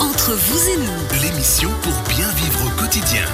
Entre vous et nous, L'émission pour bien vivre au quotidien.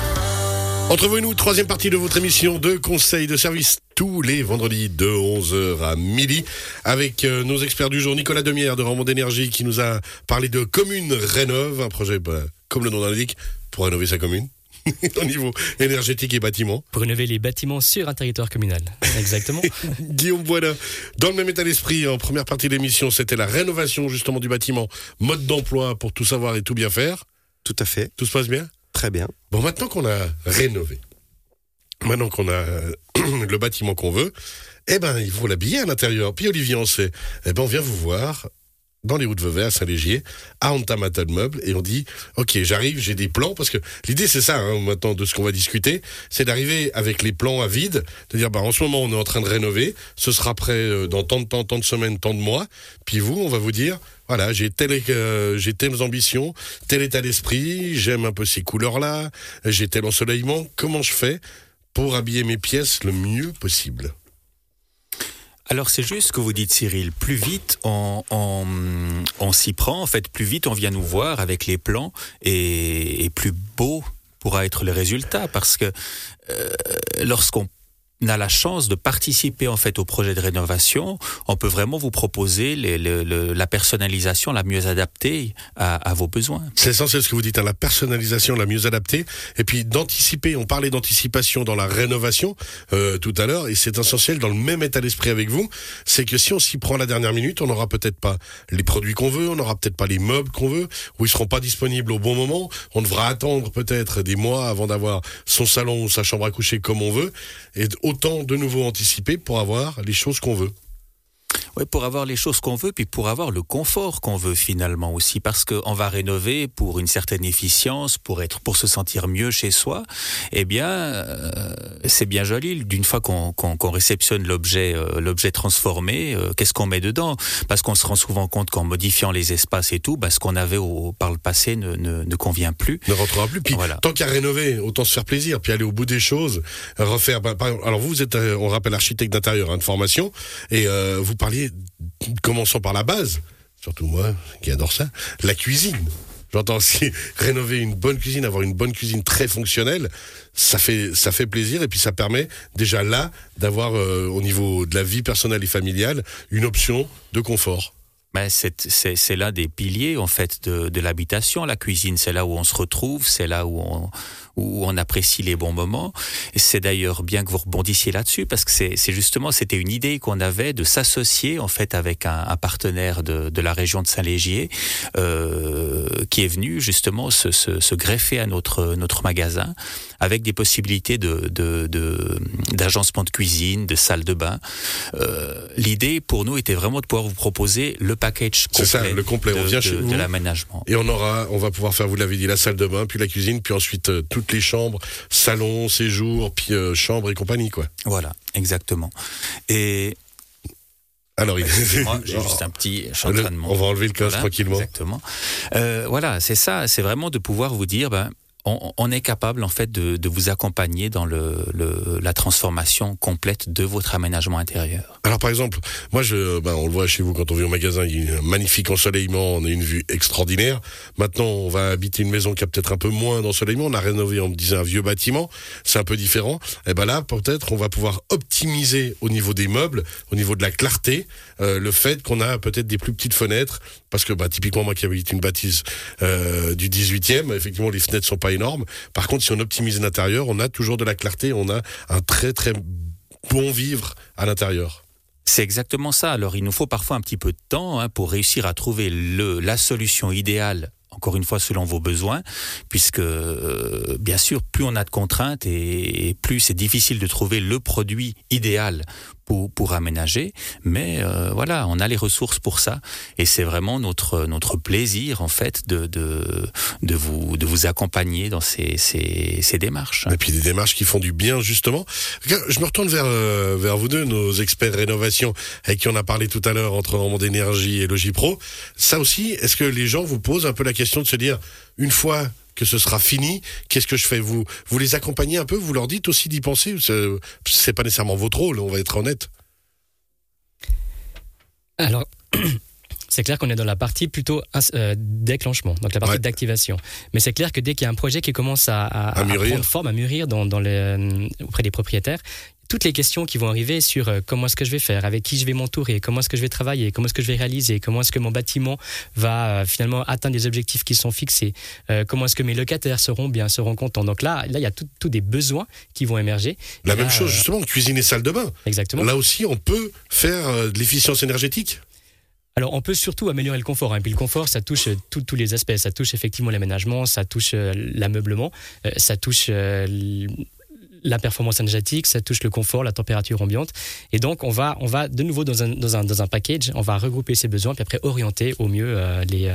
Entre vous et nous, troisième partie de votre émission de conseils de service tous les vendredis de 11h à midi avec euh, nos experts du jour, Nicolas Demière de Ramon d'énergie qui nous a parlé de Commune Rénove, un projet, bah, comme le nom l'indique, pour rénover sa commune. au niveau énergétique et bâtiment. Pour rénover les bâtiments sur un territoire communal. Exactement. Guillaume Boina, dans le même état d'esprit, en première partie de l'émission, c'était la rénovation justement du bâtiment, mode d'emploi pour tout savoir et tout bien faire. Tout à fait. Tout se passe bien? Très bien. Bon, maintenant qu'on a rénové, maintenant qu'on a le bâtiment qu'on veut, eh ben, il faut l'habiller à l'intérieur. Puis Olivier, on sait, eh ben, on vient vous voir dans les routes de Vevey à Saint-Légier, à Antamata de Meubles, et on dit, ok, j'arrive, j'ai des plans, parce que l'idée c'est ça, hein, maintenant, de ce qu'on va discuter, c'est d'arriver avec les plans à vide, de dire, bah, en ce moment, on est en train de rénover, ce sera prêt euh, dans tant de temps, tant de semaines, tant de mois, puis vous, on va vous dire, voilà, j'ai telle, euh, j'ai telles ambitions, tel état d'esprit, j'aime un peu ces couleurs-là, j'ai tel ensoleillement, comment je fais pour habiller mes pièces le mieux possible? Alors c'est juste ce que vous dites Cyril, plus vite on, on, on s'y prend, en fait plus vite on vient nous voir avec les plans et, et plus beau pourra être le résultat. Parce que euh, lorsqu'on a la chance de participer en fait au projet de rénovation, on peut vraiment vous proposer la personnalisation la mieux adaptée à, à vos besoins. C'est essentiel ce que vous dites, hein, la personnalisation la mieux adaptée, et puis d'anticiper. On parlait d'anticipation dans la rénovation euh, tout à l'heure, et c'est essentiel dans le même état d'esprit avec vous. C'est que si on s'y prend la dernière minute, on n'aura peut-être pas les produits qu'on veut, on n'aura peut-être pas les meubles qu'on veut, ou ils seront pas disponibles au bon moment. On devra attendre peut-être des mois avant d'avoir son salon ou sa chambre à coucher comme on veut, autant de nouveau anticiper pour avoir les choses qu'on veut. Oui, pour avoir les choses qu'on veut, puis pour avoir le confort qu'on veut finalement aussi, parce qu'on va rénover pour une certaine efficience, pour être, pour se sentir mieux chez soi. Eh bien, euh, c'est bien joli. D'une fois qu'on qu'on qu'on réceptionne l'objet, euh, l'objet transformé, euh, qu'est-ce qu'on met dedans? Parce qu'on se rend souvent compte qu'en modifiant les espaces et tout, bah, ce qu'on avait au, par le passé ne, ne, ne convient plus. Ne rentrera plus. Puis Voilà. tant qu'à rénover, autant se faire plaisir, puis aller au bout des choses, refaire. bah, par alors vous, vous êtes, euh, on rappelle architecte d'intérieur hein, de formation, et euh, vous parliez, commençons par la base, surtout moi qui adore ça, la cuisine. J'entends aussi rénover une bonne cuisine, avoir une bonne cuisine très fonctionnelle, ça fait ça fait plaisir et puis ça permet déjà là d'avoir euh, au niveau de la vie personnelle et familiale une option de confort. Ben, c'est l'un des piliers en fait de, de l'habitation. La cuisine, c'est là où on se retrouve, c'est là où on, où on apprécie les bons moments. C'est d'ailleurs bien que vous rebondissiez là-dessus parce que c'est justement c'était une idée qu'on avait de s'associer en fait avec un, un partenaire de, de la région de Saint-Légier euh, qui est venu justement se, se, se greffer à notre notre magasin avec des possibilités de de- de- d'agencement de, cuisine, de salle de bain. Euh, L'idée pour nous était vraiment de pouvoir vous proposer le package complet, ça, le complet. On de, vient de- chez de l'aménagement. Et on aura, on va pouvoir faire, vous l'avez dit, la salle de bain, puis la cuisine, puis ensuite euh, toutes les chambres, salon, séjour, puis euh, chambre et compagnie, quoi. Voilà, exactement. Et Alors, il moi, j'ai juste un petit. On va enlever le casque Voilà, tranquillement. Exactement. Euh, voilà, c'est ça. C'est vraiment de pouvoir vous dire, ben, on, on est capable en fait de, de vous accompagner dans le, le, la transformation complète de votre aménagement intérieur. Alors par exemple, moi je, ben, on le voit chez vous quand on vient au magasin, il y a un magnifique ensoleillement, on a une vue extraordinaire. Maintenant, on va habiter une maison qui a peut-être un peu moins d'ensoleillement. On a rénové, on me disait un vieux bâtiment, c'est un peu différent. Et ben là, peut-être, on va pouvoir optimiser au niveau des meubles, au niveau de la clarté, euh, le fait qu'on a peut-être des plus petites fenêtres, parce que bah, typiquement moi qui habite une bâtisse euh, du 18e, effectivement les fenêtres sont pas énormes. Par contre, si on optimise l'intérieur, on a toujours de la clarté, on a un très très bon vivre à l'intérieur. C'est exactement ça. Alors, il nous faut parfois un petit peu de temps hein, pour réussir à trouver la solution idéale. Encore une fois, selon vos besoins, puisque euh, bien sûr, plus on a de contraintes et, et plus c'est difficile de trouver le produit idéal pour, aménager. Mais euh, voilà, on a les ressources pour ça, et c'est vraiment notre notre plaisir en fait de de, vous de vous accompagner dans ces ces, ces démarches. Et puis des démarches qui font du bien justement. Je me retourne vers euh, vers vous deux, nos experts rénovation, avec qui on a parlé tout à l'heure entre Normand d'énergie et Logipro. Ça aussi, est-ce que les gens vous posent un peu la question de se dire une fois que ce sera fini, qu'est-ce que je fais? Vous vous les accompagnez un peu, vous leur dites aussi d'y penser. C'est- pas nécessairement votre rôle, on va être honnête. Alors, c'est clair qu'on est dans la partie plutôt euh, déclenchement, donc la partie Ouais. d'activation. Mais c'est clair que dès qu'il y a un projet qui commence à, à, À mûrir. prendre forme, à mûrir dans, dans les, euh, auprès des propriétaires, toutes les questions qui vont arriver sur euh, comment est-ce que je vais faire, avec qui je vais m'entourer, comment est-ce que je vais travailler, comment est-ce que je vais réaliser, comment est-ce que mon bâtiment va euh, finalement atteindre des objectifs qui sont fixés, euh, comment est-ce que mes locataires seront bien, seront contents. Donc là, là il y a tous des besoins qui vont émerger. La Et même là, chose, justement, cuisine et salle de bain. Exactement. Là aussi, on peut faire de l'efficience énergétique. Alors, on peut surtout améliorer le confort. hein. Et puis, le confort, ça touche tous les aspects. Ça touche effectivement l'aménagement, ça touche euh, l'ameublement, euh, ça touche euh, la performance énergétique, ça touche le confort, la température ambiante. Et donc, on va, on va de nouveau dans un, dans un, dans un package, on va regrouper ces besoins, puis après orienter au mieux euh, les.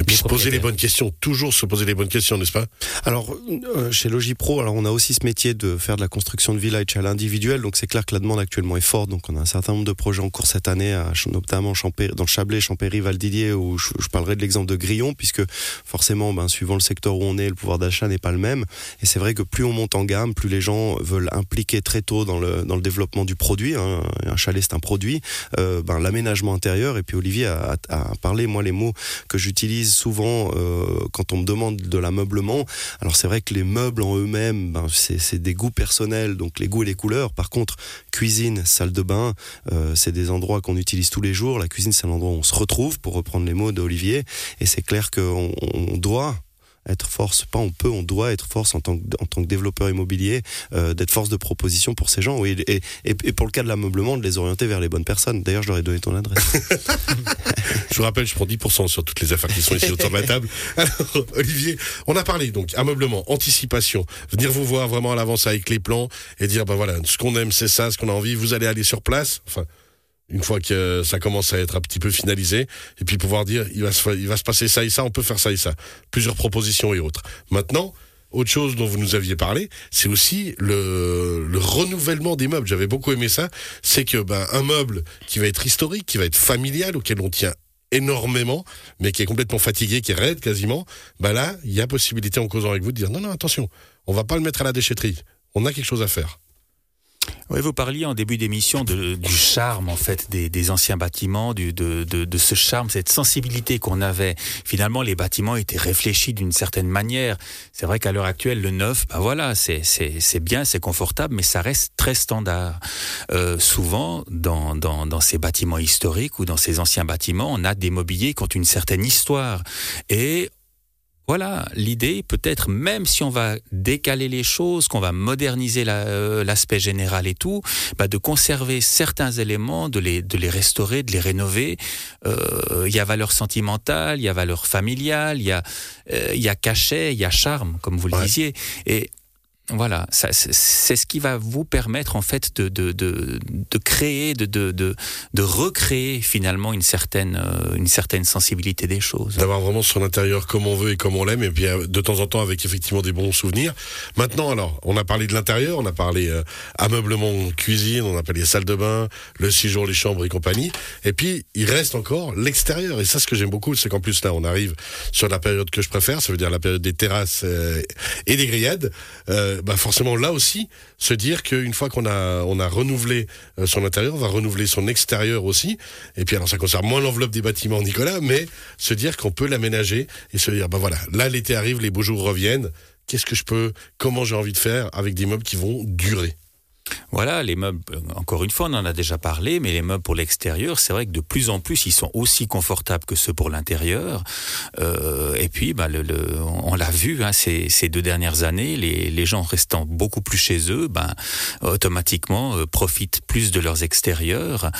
Et puis se poser les bonnes questions, toujours se poser les bonnes questions, n'est-ce pas? Alors, euh, chez Logipro, alors on a aussi ce métier de faire de la construction de village à l'individuel, donc c'est clair que la demande actuellement est forte. Donc, on a un certain nombre de projets en cours cette année, à, notamment Champéry- dans le Chablais, Champéry, Valdidier, où je, je parlerai de l'exemple de Grillon, puisque forcément, ben, suivant le secteur où on est, le pouvoir d'achat n'est pas le même. Et c'est vrai que plus on monte en gamme, plus les gens veulent impliquer très tôt dans le, dans le développement du produit. hein. Un chalet, c'est un produit. Euh, ben, l'aménagement intérieur. Et puis Olivier a, a, a parlé, moi, les mots que j'utilise souvent euh, quand on me demande de l'ameublement. Alors c'est vrai que les meubles en eux-mêmes, ben, c'est des goûts personnels, donc les goûts et les couleurs. Par contre, cuisine, salle de bain, euh, c'est des endroits qu'on utilise tous les jours. La cuisine, c'est l'endroit où on se retrouve, pour reprendre les mots d'Olivier. Et c'est clair qu'on on doit être force, pas on peut, on doit être force en tant que, en tant que développeur immobilier, euh, d'être force de proposition pour ces gens. Oui, et, et, et pour le cas de l'ameublement, de les orienter vers les bonnes personnes. D'ailleurs, je leur ai donné ton adresse. Je vous rappelle, je prends 10% sur toutes les affaires qui sont ici autour de la table. Alors, Olivier, on a parlé donc ameublement, anticipation, venir vous voir vraiment à l'avance avec les plans et dire ben voilà, ce qu'on aime c'est ça, ce qu'on a envie, vous allez aller sur place. Enfin, une fois que ça commence à être un petit peu finalisé, et puis pouvoir dire il va se, il va se passer ça et ça, on peut faire ça et ça. Plusieurs propositions et autres. Maintenant, autre chose dont vous nous aviez parlé, c'est aussi le, le renouvellement des meubles. J'avais beaucoup aimé ça. C'est que ben, un meuble qui va être historique, qui va être familial, auquel on tient énormément, mais qui est complètement fatigué, qui est raide quasiment, ben là, il y a possibilité en causant avec vous de dire non, non, attention, on va pas le mettre à la déchetterie. On a quelque chose à faire. Oui, vous parliez en début d'émission du charme en fait des, anciens bâtiments, de, ce charme, cette sensibilité qu'on avait. Finalement, les bâtiments étaient réfléchis d'une certaine manière. C'est vrai qu'à l'heure actuelle, le neuf, ben voilà, c'est bien, c'est confortable, mais ça reste très standard. Euh, souvent, dans, dans dans ces bâtiments historiques ou dans ces anciens bâtiments, on a des mobiliers qui ont une certaine histoire et voilà, l'idée peut-être, même si on va décaler les choses, qu'on va moderniser la- euh, l'aspect général et tout, bah, de conserver certains éléments, de les, de les restaurer, de les rénover. Euh, Il y a valeur sentimentale, il y a valeur familiale, il y a, euh, y a cachet, il y a charme, comme vous le disiez. Et voilà, c'est- ce qui va vous permettre en fait de, de, de, de créer, de, de, de, recréer finalement une certaine, euh, une certaine sensibilité des choses. D'avoir vraiment son intérieur comme on veut et comme on l'aime, et puis de temps en temps avec effectivement des bons souvenirs. Maintenant, alors, on a parlé de l'intérieur, on a parlé euh, ameublement cuisine, on a parlé salle de bain, le séjour, les chambres et compagnie. Et puis, il reste encore l'extérieur. Et ça, ce que j'aime beaucoup, c'est qu'en plus, là, on arrive sur la période que je préfère, ça veut dire la période des terrasses euh, et des grillades. Euh, bah forcément, là aussi, se dire qu'une fois qu'on a, on a renouvelé euh, son intérieur, on va renouveler son extérieur aussi. Et puis, alors, ça concerne moins l'enveloppe des bâtiments, Nicolas, mais se dire qu'on peut l'aménager et se dire, bah voilà, là, l'été arrive, les beaux jours reviennent. Qu'est-ce que je peux, comment j'ai envie de faire avec des meubles qui vont durer? Voilà, les meubles, euh, encore une fois, on en a déjà parlé, mais les meubles pour l'extérieur, c'est vrai que de plus en plus, ils sont aussi confortables que ceux pour l'intérieur. Euh, et puis, bah, on l'a vu hein, ces, ces deux dernières années, les, les gens restant beaucoup plus chez eux, ben, automatiquement euh, profitent plus de leurs extérieurs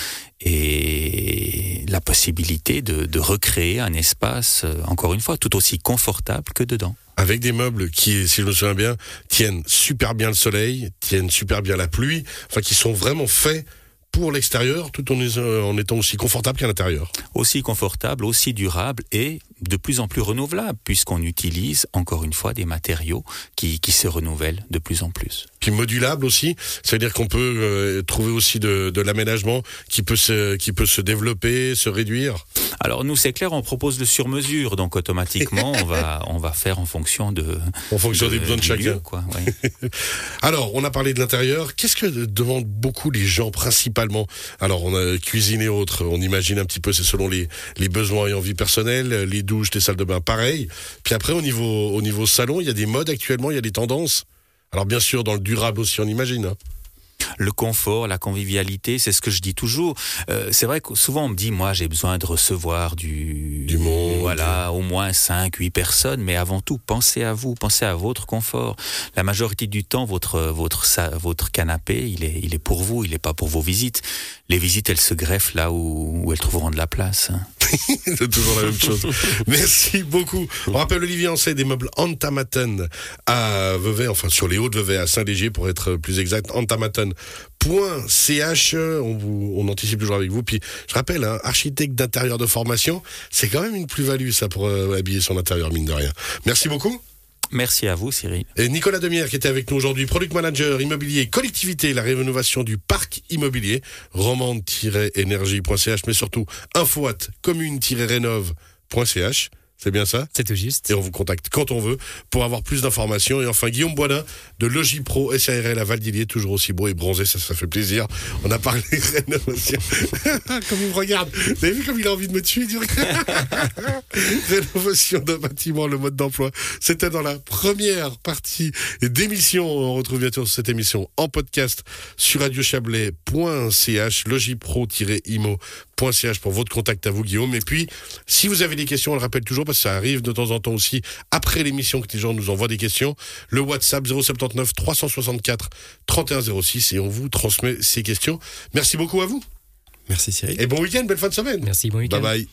et la possibilité de, de recréer un espace, euh, encore une fois, tout aussi confortable que dedans. Avec des meubles qui, si je me souviens bien, tiennent super bien le soleil, tiennent super bien la pluie, enfin, qui sont vraiment faits pour l'extérieur, tout en, euh, étant aussi confortable qu'à l'intérieur. aussi confortable, aussi durable et de plus en plus renouvelable, puisqu'on utilise encore une fois des matériaux qui, qui se renouvellent de plus en plus. Puis modulable aussi, c'est-à-dire qu'on peut euh, trouver aussi de, de l'aménagement qui peut se qui peut se développer, se réduire. Alors nous, c'est clair, on propose le sur-mesure, donc automatiquement, on va on va faire en fonction de En fonction des besoins de chacun. lieu, quoi. ouais. Alors, on a parlé de l'intérieur. Qu'est-ce que demandent beaucoup les gens principalement? Alors, on a cuisine et autres. On imagine un petit peu, c'est selon les, les besoins et envies personnelles. Les douches, les salles de bain, pareil. Puis après, au niveau, au niveau salon, il y a des modes actuellement, il y a des tendances? Alors, bien sûr, dans le durable aussi, on imagine. Le confort, la convivialité, c'est ce que je dis toujours. Euh, c'est vrai que souvent on me dit, moi j'ai besoin de recevoir du, Du monde. voilà, au moins 5, 8 personnes, mais avant tout, pensez à vous, pensez à votre confort. La majorité du temps, votre, votre, votre canapé, il est, il est pour vous, il n'est pas pour vos visites. Les visites, elles se greffent là où, où elles trouveront de la place. hein. C'est toujours la même chose. Merci beaucoup. On rappelle Olivier Ancet des meubles Antamaten à Vevey, enfin sur les hauts de Vevey à Saint-Léger pour être plus exact, antamaten.ch. On, vous, on anticipe toujours avec vous. Puis je rappelle, hein, architecte d'intérieur de formation, c'est quand même une plus-value ça pour euh, habiller son intérieur mine de rien. Merci beaucoup. Merci à vous, Cyril. Et Nicolas Demière qui était avec nous aujourd'hui, product manager immobilier collectivité, la rénovation du parc immobilier, romande-énergie.ch, mais surtout info at commune-rénove.ch. C'est bien ça? C'est tout juste. et on vous contacte quand on veut pour avoir plus d'informations. Et enfin, Guillaume Boisdin de Logipro SARL à Valdilier, toujours aussi beau et bronzé, ça, ça fait plaisir. On a parlé rénovation. comme il me regarde. Vous avez vu comme il a envie de me tuer du Rénovation d'un bâtiment, le mode d'emploi. C'était dans la première partie d'émission. On retrouve bientôt cette émission en podcast sur radiochablais.ch, logipro-imo.ch pour votre contact à vous, Guillaume. Et puis, si vous avez des questions, on le rappelle toujours, parce que ça arrive de temps en temps aussi, après l'émission, que les gens nous envoient des questions, le WhatsApp 079 364 3106 et on vous transmet ces questions. Merci beaucoup à vous. Merci Cyril. Et bon week-end, belle fin de semaine. Merci, bon week-end. Bye bye.